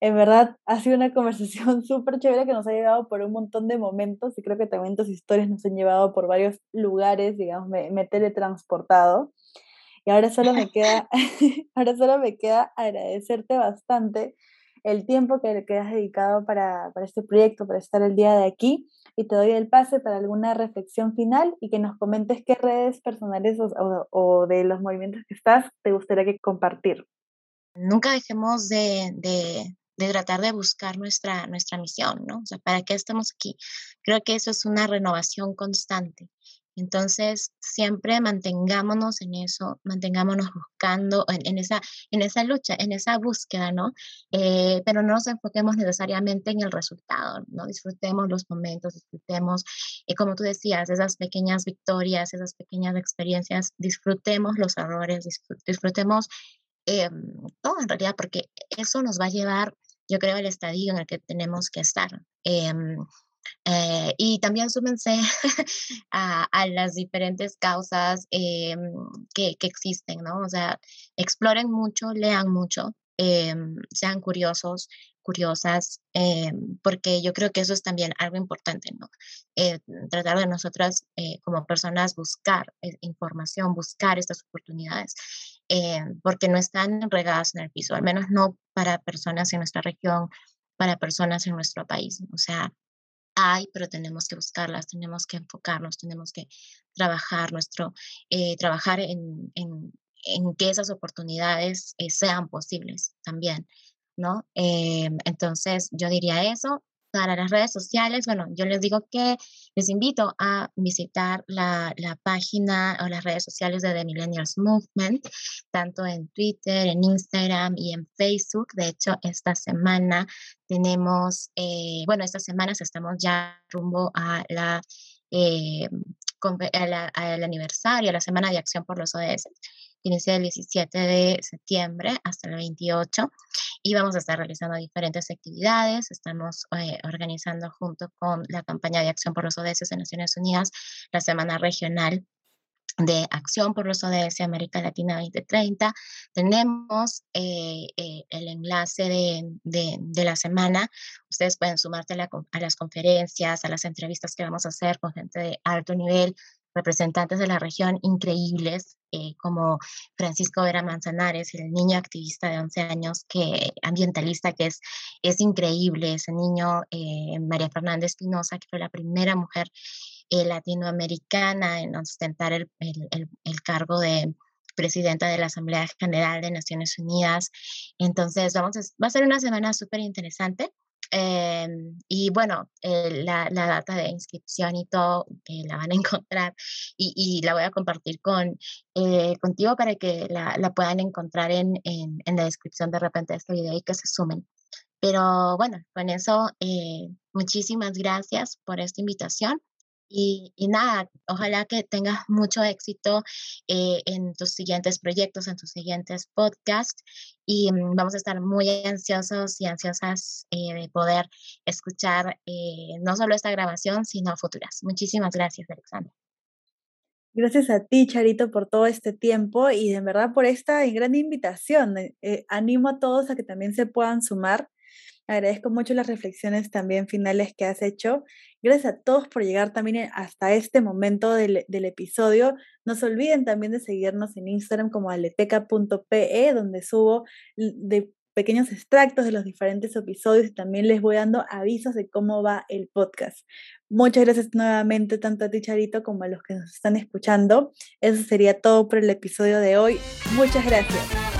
Speaker 1: En verdad, ha sido una conversación súper chévere que nos ha llevado por un montón de momentos y creo que también tus historias nos han llevado por varios lugares, digamos, me, me teletransportado. Y ahora solo me queda, ahora solo me queda agradecerte bastante el tiempo que, que has dedicado para, para, este proyecto, para estar el día de aquí. Y te doy el pase para alguna reflexión final y que nos comentes qué redes personales o, o de los movimientos que estás te gustaría que compartir.
Speaker 2: Nunca dejemos de, de, de tratar de buscar nuestra, nuestra misión, ¿no? O sea, ¿para qué estamos aquí? Creo que eso es una renovación constante. Entonces, siempre mantengámonos en eso, mantengámonos buscando en, esa, en esa lucha, en esa búsqueda, ¿no? Eh, pero no nos enfoquemos necesariamente en el resultado, ¿no? Disfrutemos los momentos, disfrutemos, eh, como tú decías, esas pequeñas victorias, esas pequeñas experiencias, disfrutemos los errores, disfrutemos eh, todo en realidad, porque eso nos va a llevar yo creo, el estadio en el que tenemos que estar. Em, eh, y también súmense a, las diferentes causas em, que, que, existen, ¿no? O sea, exploren mucho, lean mucho, em, sean curiosos, curiosas, porque yo creo que eso es también algo importante, ¿no? Eh, tratar de nosotras eh, como personas buscar información, buscar estas oportunidades. Eh, porque no están regadas en el piso, al menos no para personas en nuestra región, para personas en nuestro país. O sea, hay, pero tenemos que buscarlas, tenemos que enfocarnos, tenemos que trabajar nuestro, eh, trabajar en, en, en, que esas oportunidades eh, sean posibles también, ¿no? entonces, yo diría eso, para las redes sociales, bueno, yo les digo que les invito a visitar la, la, página o las redes sociales de The Millennials Movement, tanto en Twitter, en Instagram y en Facebook. De hecho, esta semana tenemos, eh, bueno, estas semanas estamos ya rumbo a la, eh, al aniversario, a la Semana de Acción por los ODS. Inicia el 17 de septiembre hasta el 28 y vamos a estar realizando diferentes actividades. Estamos eh, organizando junto con la campaña de acción por los ODS de Naciones Unidas la Semana Regional de Acción por los ODS América Latina 2030. Tenemos eh, eh, el enlace de, de, la semana. Ustedes pueden sumarte a, las conferencias, a las entrevistas que vamos a hacer con gente de alto nivel, representantes de la región increíbles, eh, como Francisco Vera Manzanares, el niño activista de 11 años, que, ambientalista, que es, es increíble, ese niño, María Fernanda Espinosa, que fue la primera mujer eh, latinoamericana en ostentar el, el, cargo de presidenta de la Asamblea General de Naciones Unidas. Entonces, vamos va a ser una semana súper interesante. Em, y bueno, la, la, data de inscripción y todo eh, la van a encontrar y, y, la voy a compartir con, eh, contigo para que la, la puedan encontrar en, en, en, la descripción de repente de este video y que se sumen. Pero bueno, con eso, muchísimas gracias por esta invitación. Y, nada, ojalá que tengas mucho éxito eh, en tus siguientes proyectos, en tus siguientes podcasts. Y mm, vamos a estar muy ansiosos y ansiosas eh, de poder escuchar eh, no solo esta grabación, sino futuras. Muchísimas gracias, Alexandra.
Speaker 1: Gracias a ti, Charito, por todo este tiempo y de verdad por esta gran invitación. animo a todos a que también se puedan sumar Agradezco mucho las reflexiones también finales que has hecho. Gracias a todos por llegar también hasta este momento del, episodio. No se olviden también de seguirnos en Instagram como aleteca.pe, donde subo de pequeños extractos de los diferentes episodios y también les voy dando avisos de cómo va el podcast. Muchas gracias nuevamente tanto a ti, Charito, como a los que nos están escuchando. Eso sería todo por el episodio de hoy. Muchas gracias.